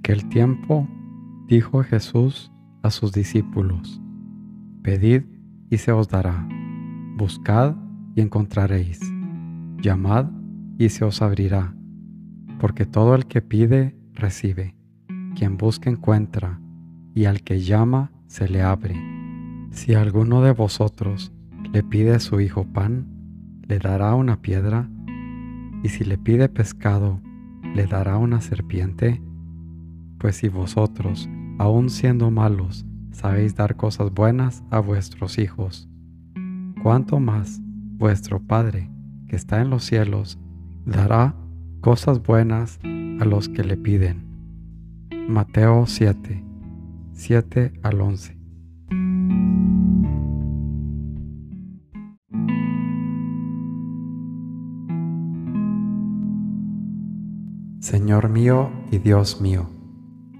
aquel tiempo dijo Jesús a sus discípulos, Pedid y se os dará, buscad y encontraréis, llamad y se os abrirá, porque todo el que pide, recibe, quien busca encuentra, y al que llama, se le abre. Si alguno de vosotros le pide a su hijo pan, le dará una piedra, y si le pide pescado, le dará una serpiente. Pues si vosotros, aun siendo malos, sabéis dar cosas buenas a vuestros hijos, cuánto más vuestro Padre, que está en los cielos, dará cosas buenas a los que le piden. Mateo 7, 7 al 11. Señor mío y Dios mío,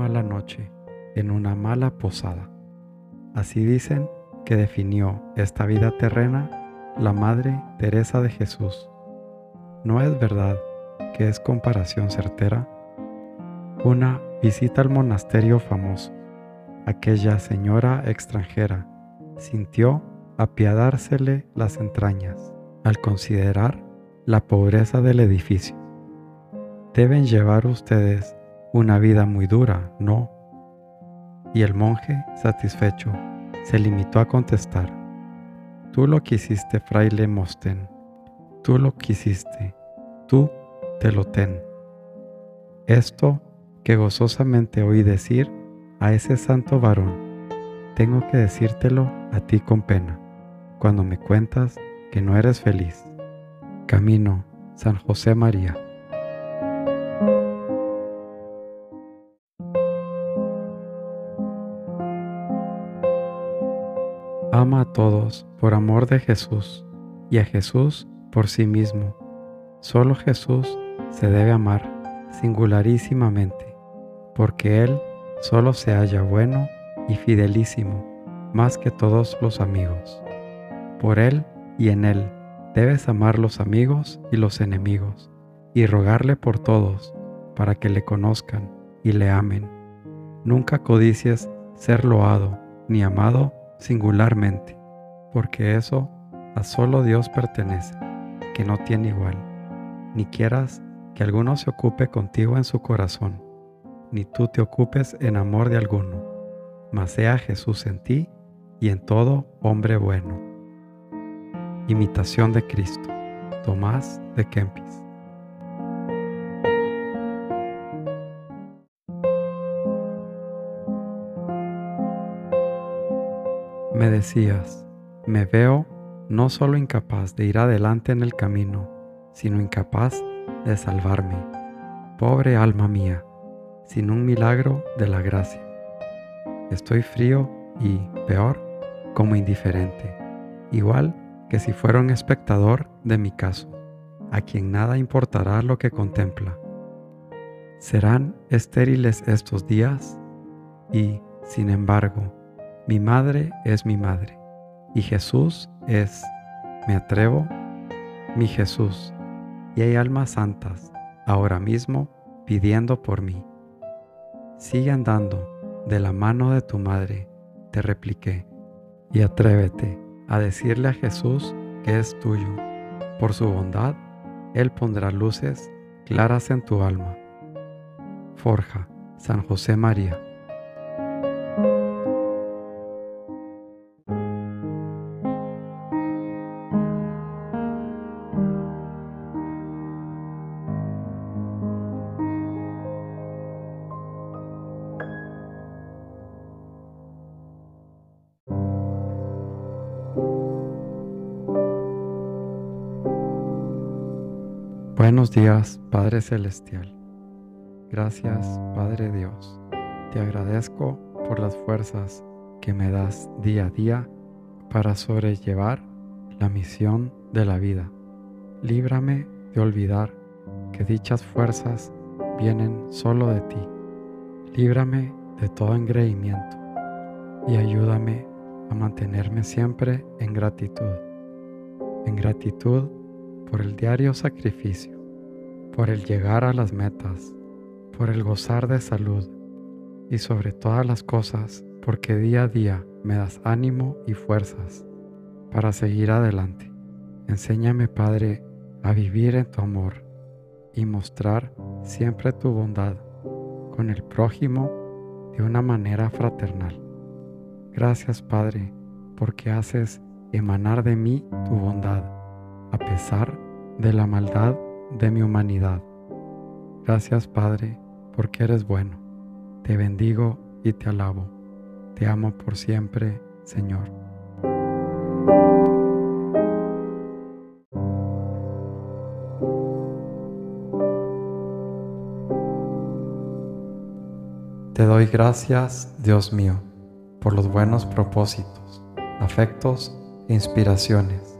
Mala noche en una mala posada. Así dicen que definió esta vida terrena la Madre Teresa de Jesús. ¿No es verdad que es comparación certera? Una visita al monasterio famoso. Aquella señora extranjera sintió apiadársele las entrañas al considerar la pobreza del edificio. Deben llevar ustedes una vida muy dura, ¿no? Y el monje, satisfecho, se limitó a contestar, Tú lo quisiste, fraile Mosten, tú lo quisiste, tú te lo ten. Esto que gozosamente oí decir a ese santo varón, tengo que decírtelo a ti con pena, cuando me cuentas que no eres feliz. Camino, San José María. Ama a todos por amor de Jesús y a Jesús por sí mismo. Solo Jesús se debe amar singularísimamente, porque Él solo se halla bueno y fidelísimo, más que todos los amigos. Por Él y en Él debes amar los amigos y los enemigos, y rogarle por todos, para que le conozcan y le amen. Nunca codicies ser loado ni amado singularmente, porque eso a solo Dios pertenece, que no tiene igual. Ni quieras que alguno se ocupe contigo en su corazón, ni tú te ocupes en amor de alguno, mas sea Jesús en ti y en todo hombre bueno. Imitación de Cristo. Tomás de Kempis. Decías, me veo no solo incapaz de ir adelante en el camino, sino incapaz de salvarme. Pobre alma mía, sin un milagro de la gracia. Estoy frío y, peor, como indiferente, igual que si fuera un espectador de mi caso, a quien nada importará lo que contempla. ¿Serán estériles estos días? Y, sin embargo, mi madre es mi madre y Jesús es, me atrevo, mi Jesús. Y hay almas santas ahora mismo pidiendo por mí. Sigue andando de la mano de tu madre, te repliqué, y atrévete a decirle a Jesús que es tuyo. Por su bondad, Él pondrá luces claras en tu alma. Forja, San José María. Buenos días, Padre Celestial. Gracias, Padre Dios. Te agradezco por las fuerzas que me das día a día para sobrellevar la misión de la vida. Líbrame de olvidar que dichas fuerzas vienen solo de ti. Líbrame de todo engreimiento y ayúdame a mantenerme siempre en gratitud. En gratitud por el diario sacrificio, por el llegar a las metas, por el gozar de salud y sobre todas las cosas porque día a día me das ánimo y fuerzas para seguir adelante. Enséñame, Padre, a vivir en tu amor y mostrar siempre tu bondad con el prójimo de una manera fraternal. Gracias, Padre, porque haces emanar de mí tu bondad a pesar de la maldad de mi humanidad. Gracias Padre, porque eres bueno. Te bendigo y te alabo. Te amo por siempre, Señor. Te doy gracias, Dios mío, por los buenos propósitos, afectos e inspiraciones